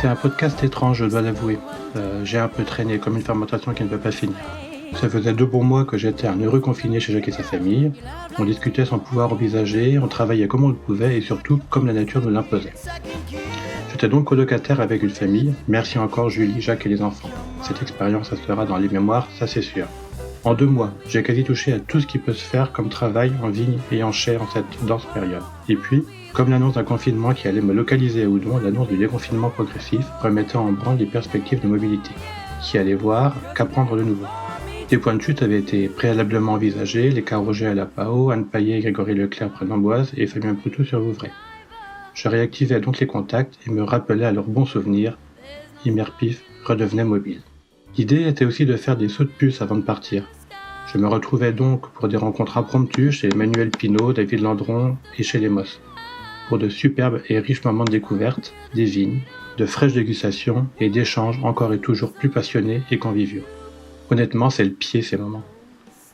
C'est un podcast étrange, je dois l'avouer. Euh, j'ai un peu traîné comme une fermentation qui ne peut pas finir. Ça faisait deux bons mois que j'étais un heureux confiné chez Jacques et sa famille. On discutait sans pouvoir envisager, on travaillait comme on le pouvait et surtout comme la nature nous l'imposait. J'étais donc colocataire avec une famille. Merci encore Julie, Jacques et les enfants. Cette expérience restera dans les mémoires, ça c'est sûr. En deux mois, j'ai quasi touché à tout ce qui peut se faire comme travail en vigne et en chair en cette dense période. Et puis, comme l'annonce d'un confinement qui allait me localiser à Oudon, l'annonce du déconfinement progressif remettait en branle les perspectives de mobilité. Qui allait voir qu'apprendre de nouveau. Des points de chute avaient été préalablement envisagés, les cas à la PAO, Anne Paillet, Grégory Leclerc près d'Amboise et Fabien Proutou sur Vouvray. Je réactivais donc les contacts et me rappelais à leurs bons souvenirs. Imerpif redevenait mobile. L'idée était aussi de faire des sauts de puce avant de partir. Je me retrouvais donc pour des rencontres impromptues chez Emmanuel Pinault, David Landron et chez les Moss. Pour de superbes et riches moments de découverte, des vignes, de fraîches dégustations et d'échanges encore et toujours plus passionnés et conviviaux. Honnêtement, c'est le pied ces moments,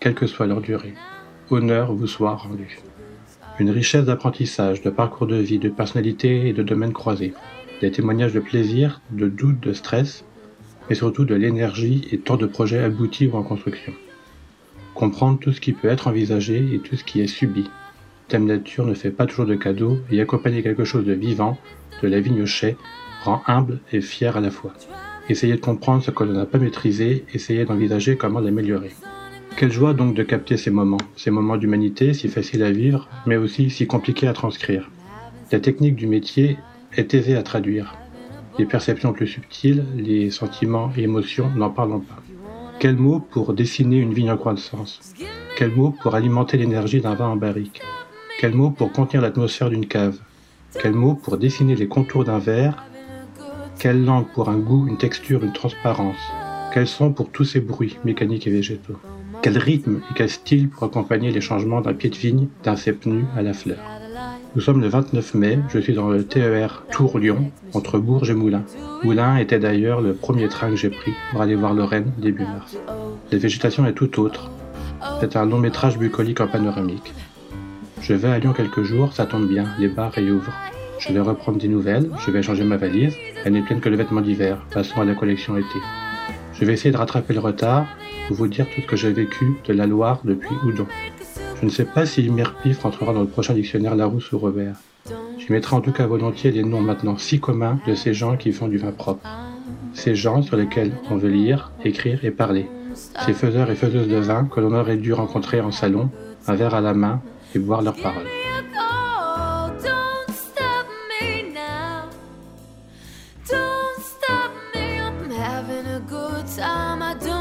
quelle que soit leur durée. Honneur vous soit rendu. Une richesse d'apprentissage, de parcours de vie, de personnalité et de domaines croisés. Des témoignages de plaisir, de doute, de stress, mais surtout de l'énergie et tant de projets aboutis ou en construction. Comprendre tout ce qui peut être envisagé et tout ce qui est subi. Thème nature ne fait pas toujours de cadeaux et accompagner quelque chose de vivant, de la vigne au chai, rend humble et fier à la fois. Essayer de comprendre ce que l'on n'a pas maîtrisé, essayer d'envisager comment l'améliorer. Quelle joie donc de capter ces moments, ces moments d'humanité si faciles à vivre, mais aussi si compliqués à transcrire. La technique du métier est aisée à traduire, les perceptions plus subtiles, les sentiments et émotions, n'en parlons pas. Quel mot pour dessiner une vigne en croissance? Quel mot pour alimenter l'énergie d'un vin en barrique? Quel mot pour contenir l'atmosphère d'une cave? Quel mot pour dessiner les contours d'un verre? Quelle langue pour un goût, une texture, une transparence? Quels son pour tous ces bruits mécaniques et végétaux? Quel rythme et quel style pour accompagner les changements d'un pied de vigne, d'un cep nu à la fleur? Nous sommes le 29 mai, je suis dans le TER Tours-Lyon, entre Bourges et Moulins. Moulins était d'ailleurs le premier train que j'ai pris pour aller voir Lorraine début mars. La végétation est tout autre. C'est un long métrage bucolique en panoramique. Je vais à Lyon quelques jours, ça tombe bien, les bars réouvrent. Je vais reprendre des nouvelles, je vais changer ma valise, elle n'est pleine que de vêtements d'hiver, passons à la collection été. Je vais essayer de rattraper le retard pour vous dire tout ce que j'ai vécu de la Loire depuis Oudon. Je ne sais pas si Mirpif rentrera dans le prochain dictionnaire Larousse ou Robert. Je mettrai en tout cas volontiers les noms maintenant si communs de ces gens qui font du vin propre. Ces gens sur lesquels on veut lire, écrire et parler. Ces faiseurs et faiseuses de vin que l'on aurait dû rencontrer en salon, un verre à la main et boire leurs paroles. Time. I